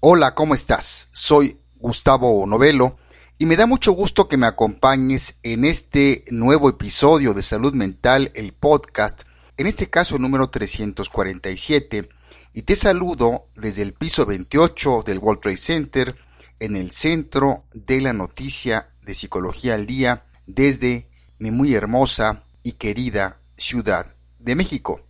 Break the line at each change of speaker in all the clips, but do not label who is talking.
Hola, ¿cómo estás? Soy Gustavo Novelo y me da mucho gusto que me acompañes en este nuevo episodio de Salud Mental, el podcast, en este caso el número 347, y te saludo desde el piso 28 del World Trade Center, en el centro de la noticia de Psicología al Día, desde mi muy hermosa y querida Ciudad de México.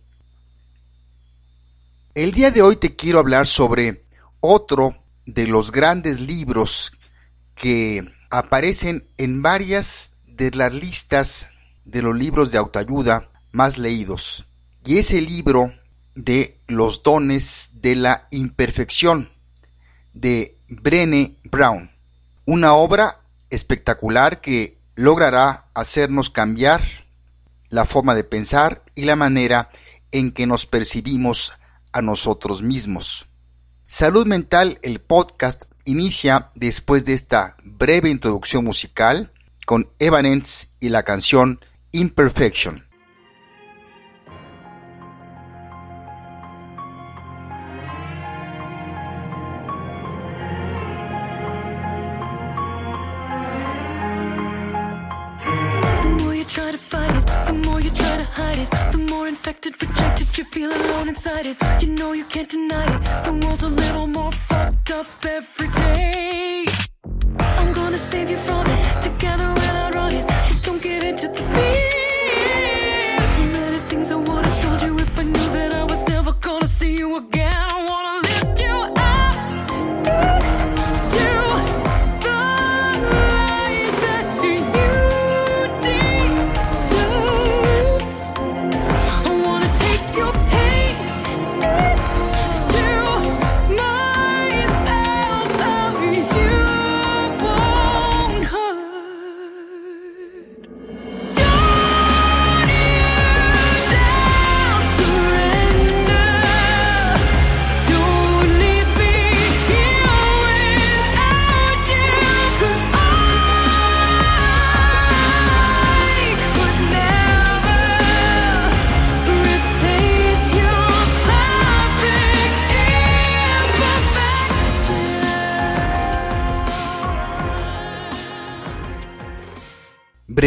El día de hoy te quiero hablar sobre otro de los grandes libros que aparecen en varias de las listas de los libros de autoayuda más leídos. Y es el libro de Los dones de la imperfección de Brené Brown. Una obra espectacular que logrará hacernos cambiar la forma de pensar y la manera en que nos percibimos a nosotros mismos. Salud Mental, el podcast, inicia después de esta breve introducción musical con Evanescence y la canción Imperfection.
Infected, rejected, you feel alone inside it. You know you can't deny it. The world's a little more fucked up every day. I'm gonna save you from it.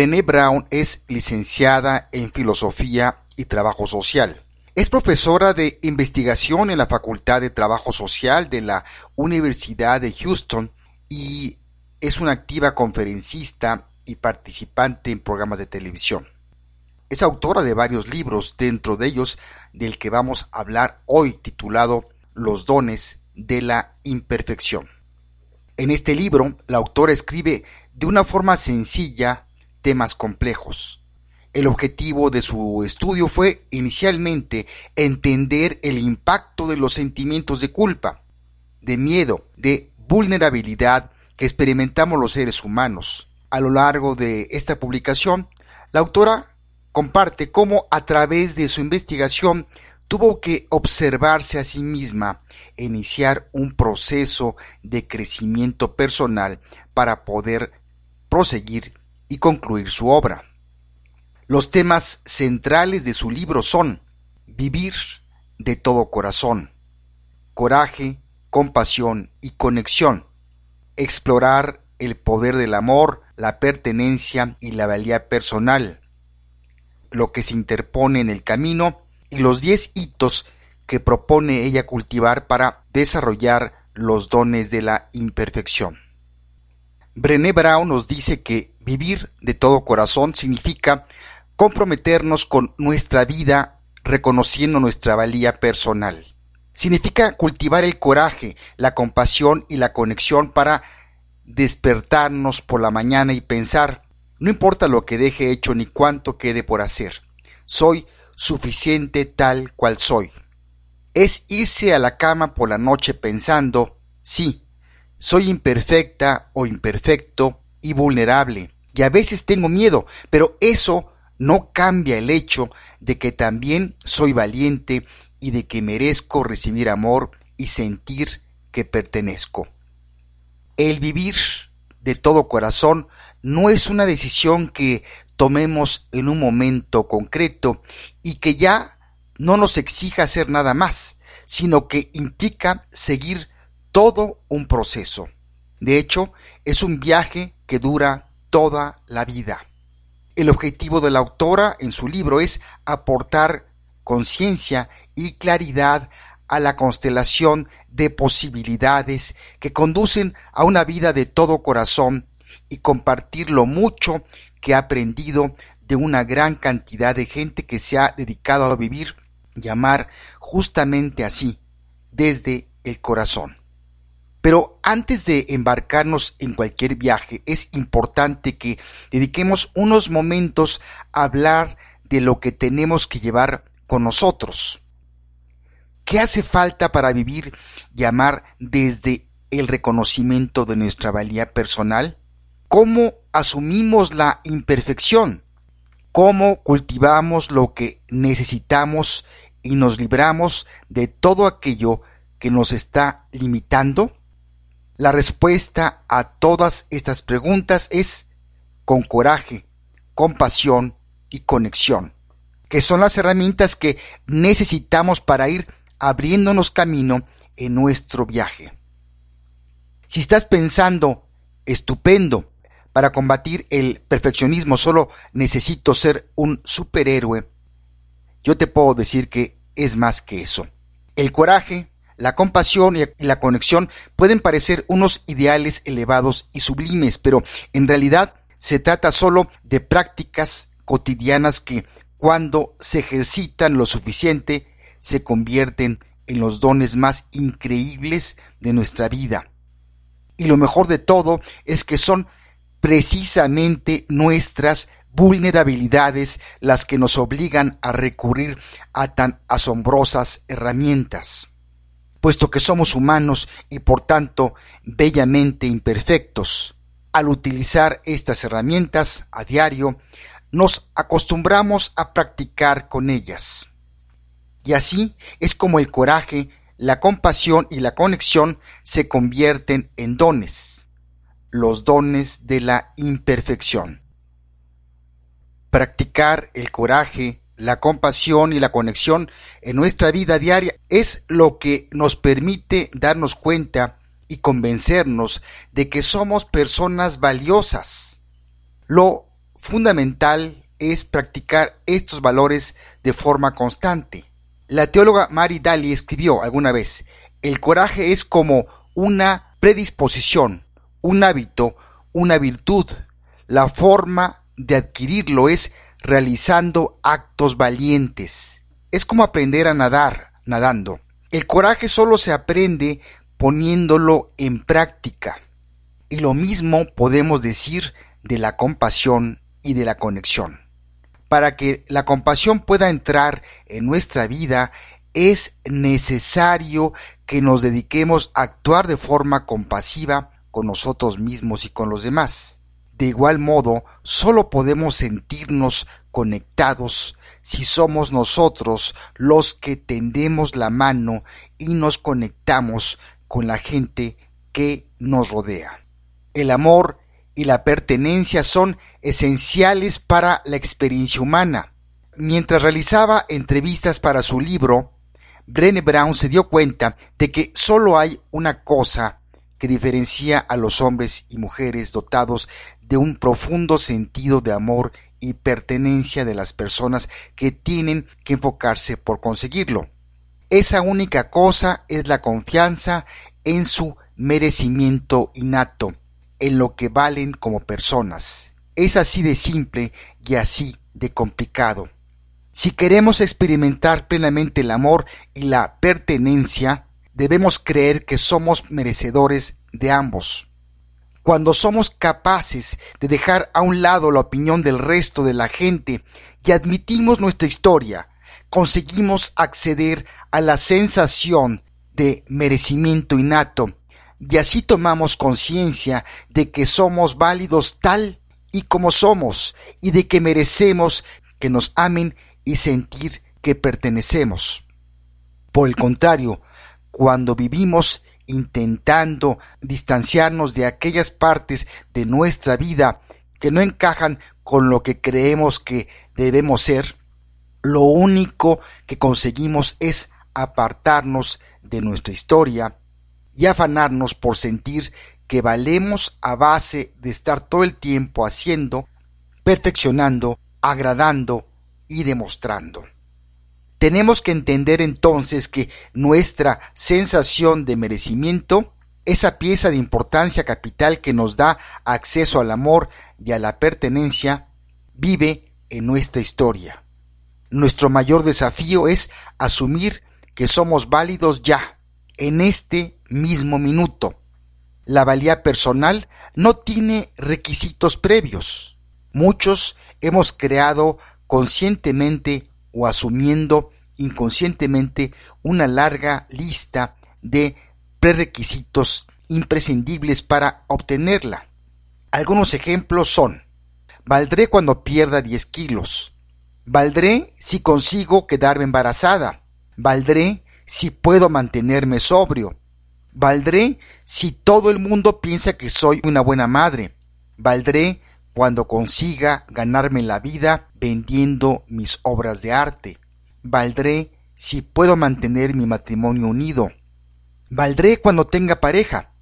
Brené Brown es licenciada en Filosofía y Trabajo Social. Es profesora de investigación en la Facultad de Trabajo Social de la Universidad de Houston y es una activa conferencista y participante en programas de televisión. Es autora de varios libros, dentro de ellos del que vamos a hablar hoy titulado Los dones de la imperfección. En este libro, la autora escribe de una forma sencilla temas complejos. El objetivo de su estudio fue inicialmente entender el impacto de los sentimientos de culpa, de miedo, de vulnerabilidad que experimentamos los seres humanos. A lo largo de esta publicación, la autora comparte cómo a través de su investigación tuvo que observarse a sí misma e iniciar un proceso de crecimiento personal para poder proseguir y concluir su obra. Los temas centrales de su libro son vivir de todo corazón, coraje, compasión y conexión, explorar el poder del amor, la pertenencia y la valía personal, lo que se interpone en el camino y los diez hitos que propone ella cultivar para desarrollar los dones de la imperfección. Brené Brown nos dice que vivir de todo corazón significa comprometernos con nuestra vida reconociendo nuestra valía personal. Significa cultivar el coraje, la compasión y la conexión para despertarnos por la mañana y pensar, no importa lo que deje hecho ni cuánto quede por hacer, soy suficiente tal cual soy. Es irse a la cama por la noche pensando, sí, soy imperfecta o imperfecto y vulnerable, y a veces tengo miedo, pero eso no cambia el hecho de que también soy valiente y de que merezco recibir amor y sentir que pertenezco. El vivir de todo corazón no es una decisión que tomemos en un momento concreto y que ya no nos exija hacer nada más, sino que implica seguir todo un proceso. De hecho, es un viaje que dura toda la vida. El objetivo de la autora en su libro es aportar conciencia y claridad a la constelación de posibilidades que conducen a una vida de todo corazón y compartir lo mucho que ha aprendido de una gran cantidad de gente que se ha dedicado a vivir y amar justamente así, desde el corazón. Pero antes de embarcarnos en cualquier viaje, es importante que dediquemos unos momentos a hablar de lo que tenemos que llevar con nosotros. ¿Qué hace falta para vivir y amar desde el reconocimiento de nuestra valía personal? ¿Cómo asumimos la imperfección? ¿Cómo cultivamos lo que necesitamos y nos libramos de todo aquello que nos está limitando? La respuesta a todas estas preguntas es con coraje, compasión y conexión, que son las herramientas que necesitamos para ir abriéndonos camino en nuestro viaje. Si estás pensando, estupendo, para combatir el perfeccionismo solo necesito ser un superhéroe, yo te puedo decir que es más que eso. El coraje, la compasión y la conexión pueden parecer unos ideales elevados y sublimes, pero en realidad se trata solo de prácticas cotidianas que, cuando se ejercitan lo suficiente, se convierten en los dones más increíbles de nuestra vida. Y lo mejor de todo es que son precisamente nuestras vulnerabilidades las que nos obligan a recurrir a tan asombrosas herramientas puesto que somos humanos y por tanto bellamente imperfectos. Al utilizar estas herramientas a diario, nos acostumbramos a practicar con ellas. Y así es como el coraje, la compasión y la conexión se convierten en dones, los dones de la imperfección. Practicar el coraje, la compasión y la conexión en nuestra vida diaria es lo que nos permite darnos cuenta y convencernos de que somos personas valiosas. Lo fundamental es practicar estos valores de forma constante. La teóloga Mary Daly escribió alguna vez, el coraje es como una predisposición, un hábito, una virtud. La forma de adquirirlo es realizando actos valientes. Es como aprender a nadar, nadando. El coraje solo se aprende poniéndolo en práctica. Y lo mismo podemos decir de la compasión y de la conexión. Para que la compasión pueda entrar en nuestra vida, es necesario que nos dediquemos a actuar de forma compasiva con nosotros mismos y con los demás. De igual modo, solo podemos sentirnos conectados si somos nosotros los que tendemos la mano y nos conectamos con la gente que nos rodea. El amor y la pertenencia son esenciales para la experiencia humana. Mientras realizaba entrevistas para su libro, Brené Brown se dio cuenta de que solo hay una cosa que diferencia a los hombres y mujeres dotados de un profundo sentido de amor y pertenencia de las personas que tienen que enfocarse por conseguirlo. Esa única cosa es la confianza en su merecimiento innato, en lo que valen como personas. Es así de simple y así de complicado. Si queremos experimentar plenamente el amor y la pertenencia, debemos creer que somos merecedores de ambos. Cuando somos capaces de dejar a un lado la opinión del resto de la gente y admitimos nuestra historia, conseguimos acceder a la sensación de merecimiento innato y así tomamos conciencia de que somos válidos tal y como somos y de que merecemos que nos amen y sentir que pertenecemos. Por el contrario, cuando vivimos intentando distanciarnos de aquellas partes de nuestra vida que no encajan con lo que creemos que debemos ser, lo único que conseguimos es apartarnos de nuestra historia y afanarnos por sentir que valemos a base de estar todo el tiempo haciendo, perfeccionando, agradando y demostrando. Tenemos que entender entonces que nuestra sensación de merecimiento, esa pieza de importancia capital que nos da acceso al amor y a la pertenencia, vive en nuestra historia. Nuestro mayor desafío es asumir que somos válidos ya, en este mismo minuto. La valía personal no tiene requisitos previos. Muchos hemos creado conscientemente o asumiendo inconscientemente una larga lista de prerequisitos imprescindibles para obtenerla. Algunos ejemplos son Valdré cuando pierda 10 kilos. Valdré si consigo quedarme embarazada. Valdré si puedo mantenerme sobrio. Valdré si todo el mundo piensa que soy una buena madre. Valdré cuando consiga ganarme la vida vendiendo mis obras de arte. Valdré si puedo mantener mi matrimonio unido. Valdré cuando tenga pareja.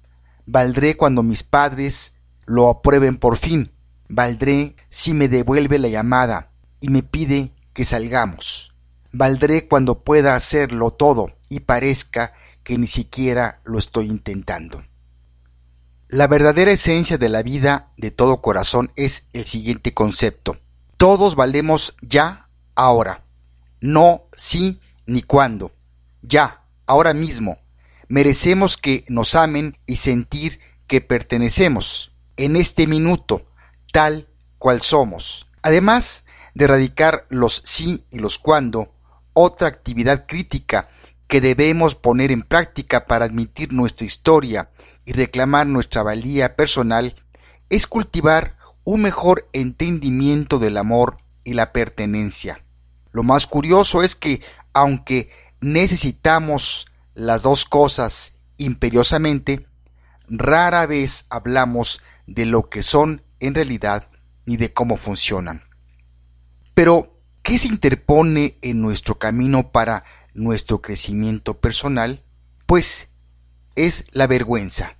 Valdré cuando mis padres lo aprueben por fin. Valdré si me devuelve la llamada y me pide que salgamos. Valdré cuando pueda hacerlo todo y parezca que ni siquiera lo estoy intentando. La verdadera esencia de la vida de todo corazón es el siguiente concepto. Todos valemos ya, ahora. No sí ni cuándo. Ya, ahora mismo. Merecemos que nos amen y sentir que pertenecemos en este minuto, tal cual somos. Además de erradicar los sí y los cuándo, otra actividad crítica que debemos poner en práctica para admitir nuestra historia y reclamar nuestra valía personal es cultivar un mejor entendimiento del amor y la pertenencia. Lo más curioso es que, aunque necesitamos las dos cosas imperiosamente, rara vez hablamos de lo que son en realidad ni de cómo funcionan. Pero, ¿qué se interpone en nuestro camino para nuestro crecimiento personal? Pues es la vergüenza.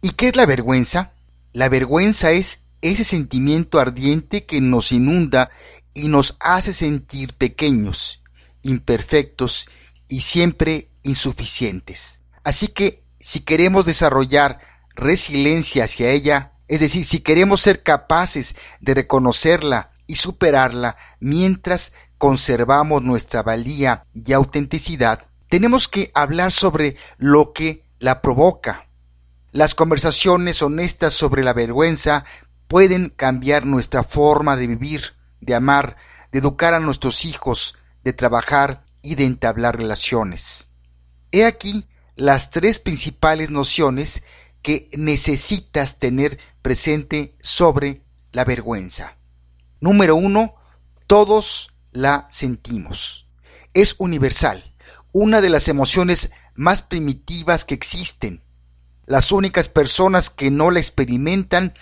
¿Y qué es la vergüenza? La vergüenza es ese sentimiento ardiente que nos inunda y nos hace sentir pequeños, imperfectos y siempre insuficientes. Así que si queremos desarrollar resiliencia hacia ella, es decir, si queremos ser capaces de reconocerla y superarla mientras conservamos nuestra valía y autenticidad, tenemos que hablar sobre lo que la provoca. Las conversaciones honestas sobre la vergüenza pueden cambiar nuestra forma de vivir, de amar, de educar a nuestros hijos, de trabajar y de entablar relaciones. He aquí las tres principales nociones que necesitas tener presente sobre la vergüenza. Número uno, todos la sentimos. Es universal, una de las emociones más primitivas que existen. Las únicas personas que no la experimentan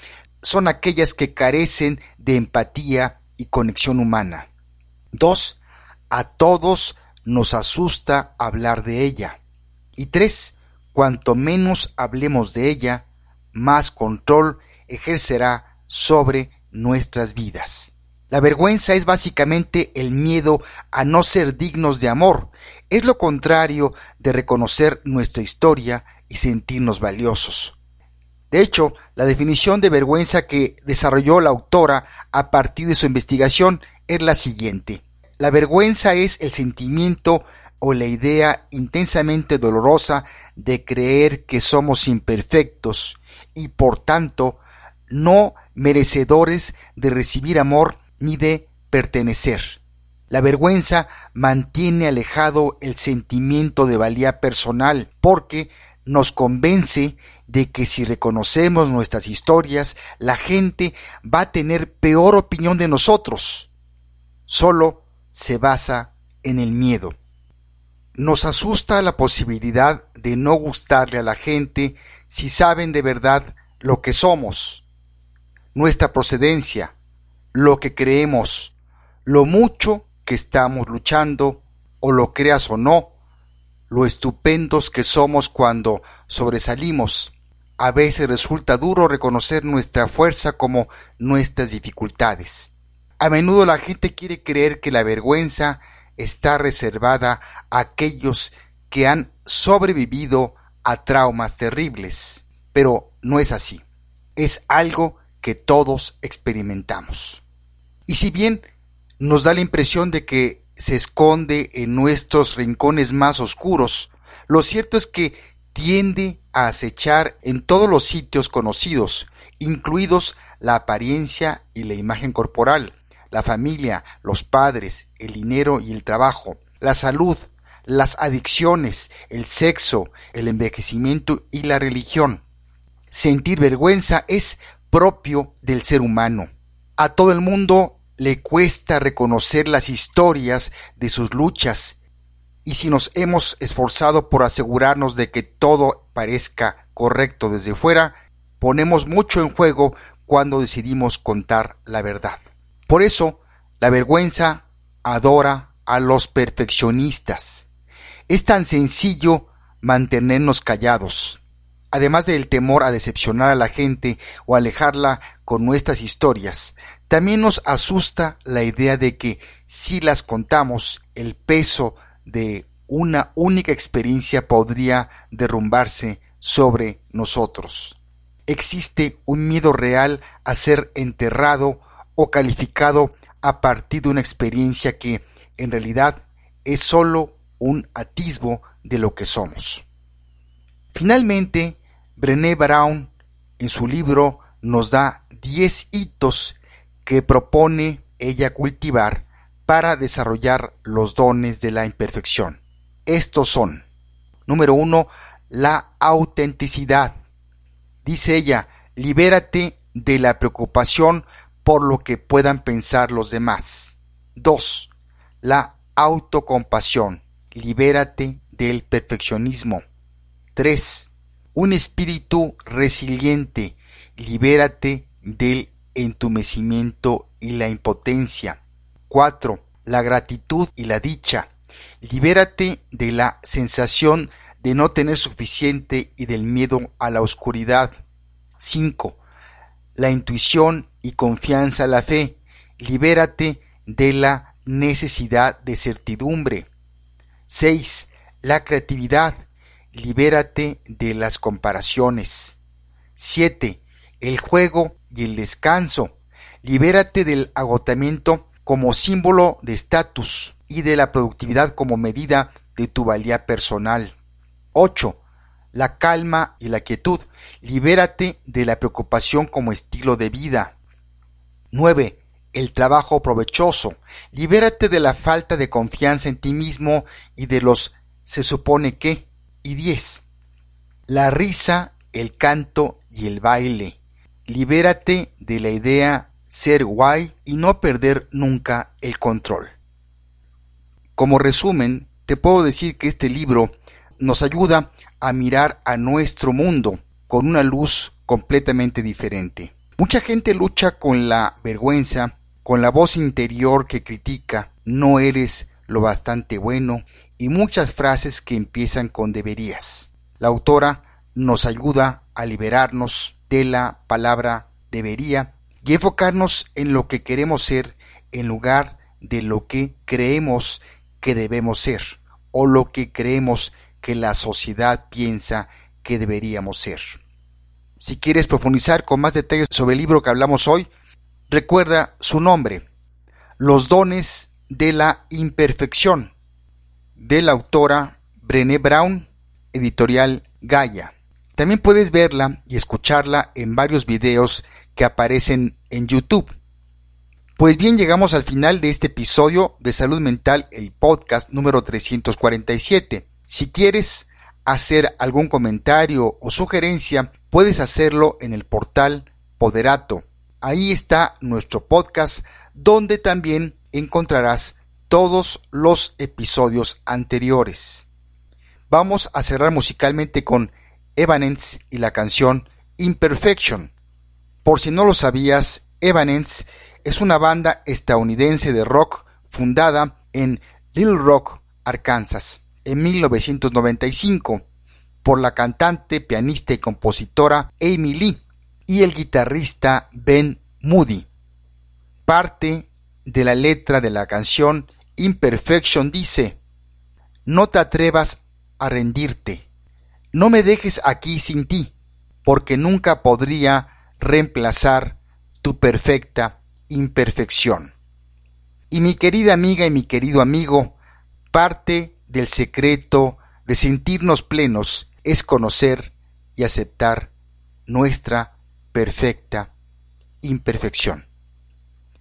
son aquellas que carecen de empatía y conexión humana. Dos, a todos nos asusta hablar de ella. Y tres, cuanto menos hablemos de ella, más control ejercerá sobre nuestras vidas. La vergüenza es básicamente el miedo a no ser dignos de amor. Es lo contrario de reconocer nuestra historia y sentirnos valiosos. De hecho, la definición de vergüenza que desarrolló la autora a partir de su investigación es la siguiente. La vergüenza es el sentimiento o la idea intensamente dolorosa de creer que somos imperfectos y por tanto no merecedores de recibir amor ni de pertenecer. La vergüenza mantiene alejado el sentimiento de valía personal porque nos convence de que si reconocemos nuestras historias, la gente va a tener peor opinión de nosotros. Solo se basa en el miedo. Nos asusta la posibilidad de no gustarle a la gente si saben de verdad lo que somos, nuestra procedencia, lo que creemos, lo mucho que estamos luchando, o lo creas o no, lo estupendos que somos cuando sobresalimos. A veces resulta duro reconocer nuestra fuerza como nuestras dificultades. A menudo la gente quiere creer que la vergüenza está reservada a aquellos que han sobrevivido a traumas terribles, pero no es así. Es algo que todos experimentamos. Y si bien nos da la impresión de que se esconde en nuestros rincones más oscuros, lo cierto es que tiende a acechar en todos los sitios conocidos, incluidos la apariencia y la imagen corporal, la familia, los padres, el dinero y el trabajo, la salud, las adicciones, el sexo, el envejecimiento y la religión. Sentir vergüenza es propio del ser humano. A todo el mundo le cuesta reconocer las historias de sus luchas y si nos hemos esforzado por asegurarnos de que todo parezca correcto desde fuera, ponemos mucho en juego cuando decidimos contar la verdad. Por eso, la vergüenza adora a los perfeccionistas. Es tan sencillo mantenernos callados. Además del temor a decepcionar a la gente o alejarla con nuestras historias, también nos asusta la idea de que si las contamos, el peso de una única experiencia podría derrumbarse sobre nosotros. Existe un miedo real a ser enterrado o calificado a partir de una experiencia que en realidad es sólo un atisbo de lo que somos. Finalmente, Brené Brown en su libro nos da 10 hitos que propone ella cultivar para desarrollar los dones de la imperfección. Estos son, número uno, la autenticidad. Dice ella, libérate de la preocupación por lo que puedan pensar los demás. 2. La autocompasión. Libérate del perfeccionismo. 3 un espíritu resiliente, libérate del entumecimiento y la impotencia. 4. La gratitud y la dicha. Libérate de la sensación de no tener suficiente y del miedo a la oscuridad. 5. La intuición y confianza la fe. Libérate de la necesidad de certidumbre. 6. La creatividad libérate de las comparaciones. 7. El juego y el descanso. Libérate del agotamiento como símbolo de estatus y de la productividad como medida de tu valía personal. 8. La calma y la quietud. Libérate de la preocupación como estilo de vida. 9. El trabajo provechoso. Libérate de la falta de confianza en ti mismo y de los se supone que y 10. La risa, el canto y el baile. Libérate de la idea ser guay y no perder nunca el control. Como resumen, te puedo decir que este libro nos ayuda a mirar a nuestro mundo con una luz completamente diferente. Mucha gente lucha con la vergüenza, con la voz interior que critica, no eres lo bastante bueno, y muchas frases que empiezan con deberías. La autora nos ayuda a liberarnos de la palabra debería y enfocarnos en lo que queremos ser en lugar de lo que creemos que debemos ser o lo que creemos que la sociedad piensa que deberíamos ser. Si quieres profundizar con más detalles sobre el libro que hablamos hoy, recuerda su nombre, Los dones de la imperfección, de la autora Brené Brown, editorial Gaia. También puedes verla y escucharla en varios videos que aparecen en YouTube. Pues bien, llegamos al final de este episodio de Salud Mental, el podcast número 347. Si quieres hacer algún comentario o sugerencia, puedes hacerlo en el portal Poderato. Ahí está nuestro podcast, donde también encontrarás todos los episodios anteriores. Vamos a cerrar musicalmente con Evanescence y la canción Imperfection. Por si no lo sabías, Evanescence es una banda estadounidense de rock fundada en Little Rock, Arkansas. en 1995 por la cantante, pianista y compositora Amy Lee y el guitarrista Ben Moody. Parte de la letra de la canción Imperfection dice, No te atrevas a rendirte, no me dejes aquí sin ti, porque nunca podría reemplazar tu perfecta imperfección. Y mi querida amiga y mi querido amigo, parte del secreto de sentirnos plenos es conocer y aceptar nuestra perfecta imperfección.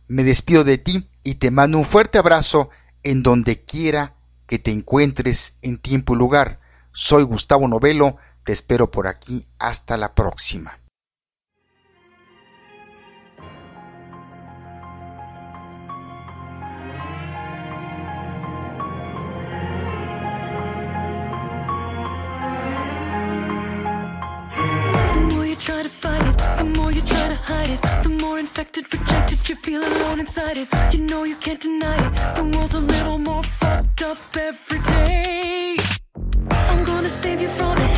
Me despido de ti y te mando un fuerte abrazo en donde quiera que te encuentres en tiempo y lugar. Soy Gustavo Novelo, te espero por aquí. Hasta la próxima.
Try to fight it, the more you try to hide it, the more infected, rejected you feel alone inside it. You know you can't deny it. The world's a little more fucked up every day. I'm gonna save you from it.